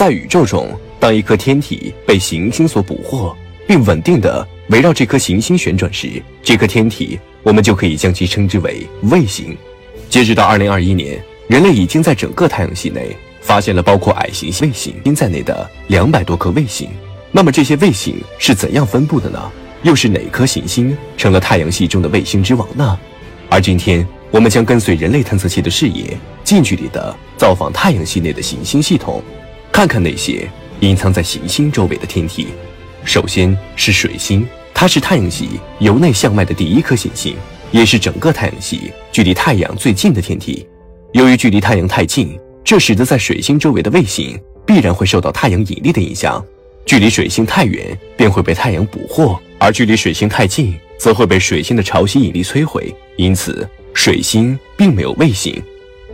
在宇宙中，当一颗天体被行星所捕获，并稳定的围绕这颗行星旋转时，这颗天体我们就可以将其称之为卫星。截止到二零二一年，人类已经在整个太阳系内发现了包括矮行星卫星在内的两百多颗卫星。那么这些卫星是怎样分布的呢？又是哪颗行星成了太阳系中的卫星之王呢？而今天，我们将跟随人类探测器的视野，近距离的造访太阳系内的行星系统。看看那些隐藏在行星周围的天体。首先是水星，它是太阳系由内向外的第一颗行星，也是整个太阳系距离太阳最近的天体。由于距离太阳太近，这使得在水星周围的卫星必然会受到太阳引力的影响。距离水星太远，便会被太阳捕获；而距离水星太近，则会被水星的潮汐引力摧毁。因此，水星并没有卫星。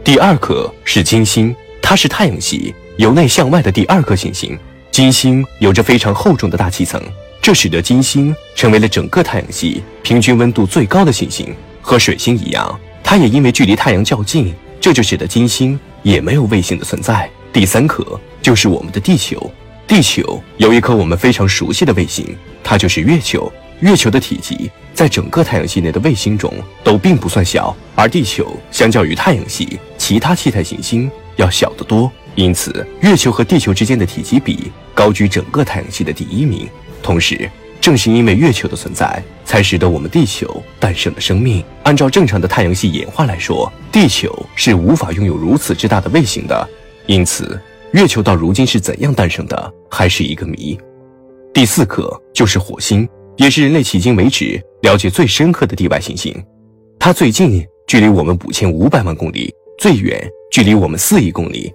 第二颗是金星，它是太阳系。由内向外的第二颗行星，金星有着非常厚重的大气层，这使得金星成为了整个太阳系平均温度最高的行星。和水星一样，它也因为距离太阳较近，这就使得金星也没有卫星的存在。第三颗就是我们的地球，地球有一颗我们非常熟悉的卫星，它就是月球。月球的体积在整个太阳系内的卫星中都并不算小，而地球相较于太阳系其他气态行星要小得多。因此，月球和地球之间的体积比高居整个太阳系的第一名。同时，正是因为月球的存在，才使得我们地球诞生了生命。按照正常的太阳系演化来说，地球是无法拥有如此之大的卫星的。因此，月球到如今是怎样诞生的，还是一个谜。第四颗就是火星，也是人类迄今为止了解最深刻的地外行星。它最近距离我们五千五百万公里，最远距离我们四亿公里。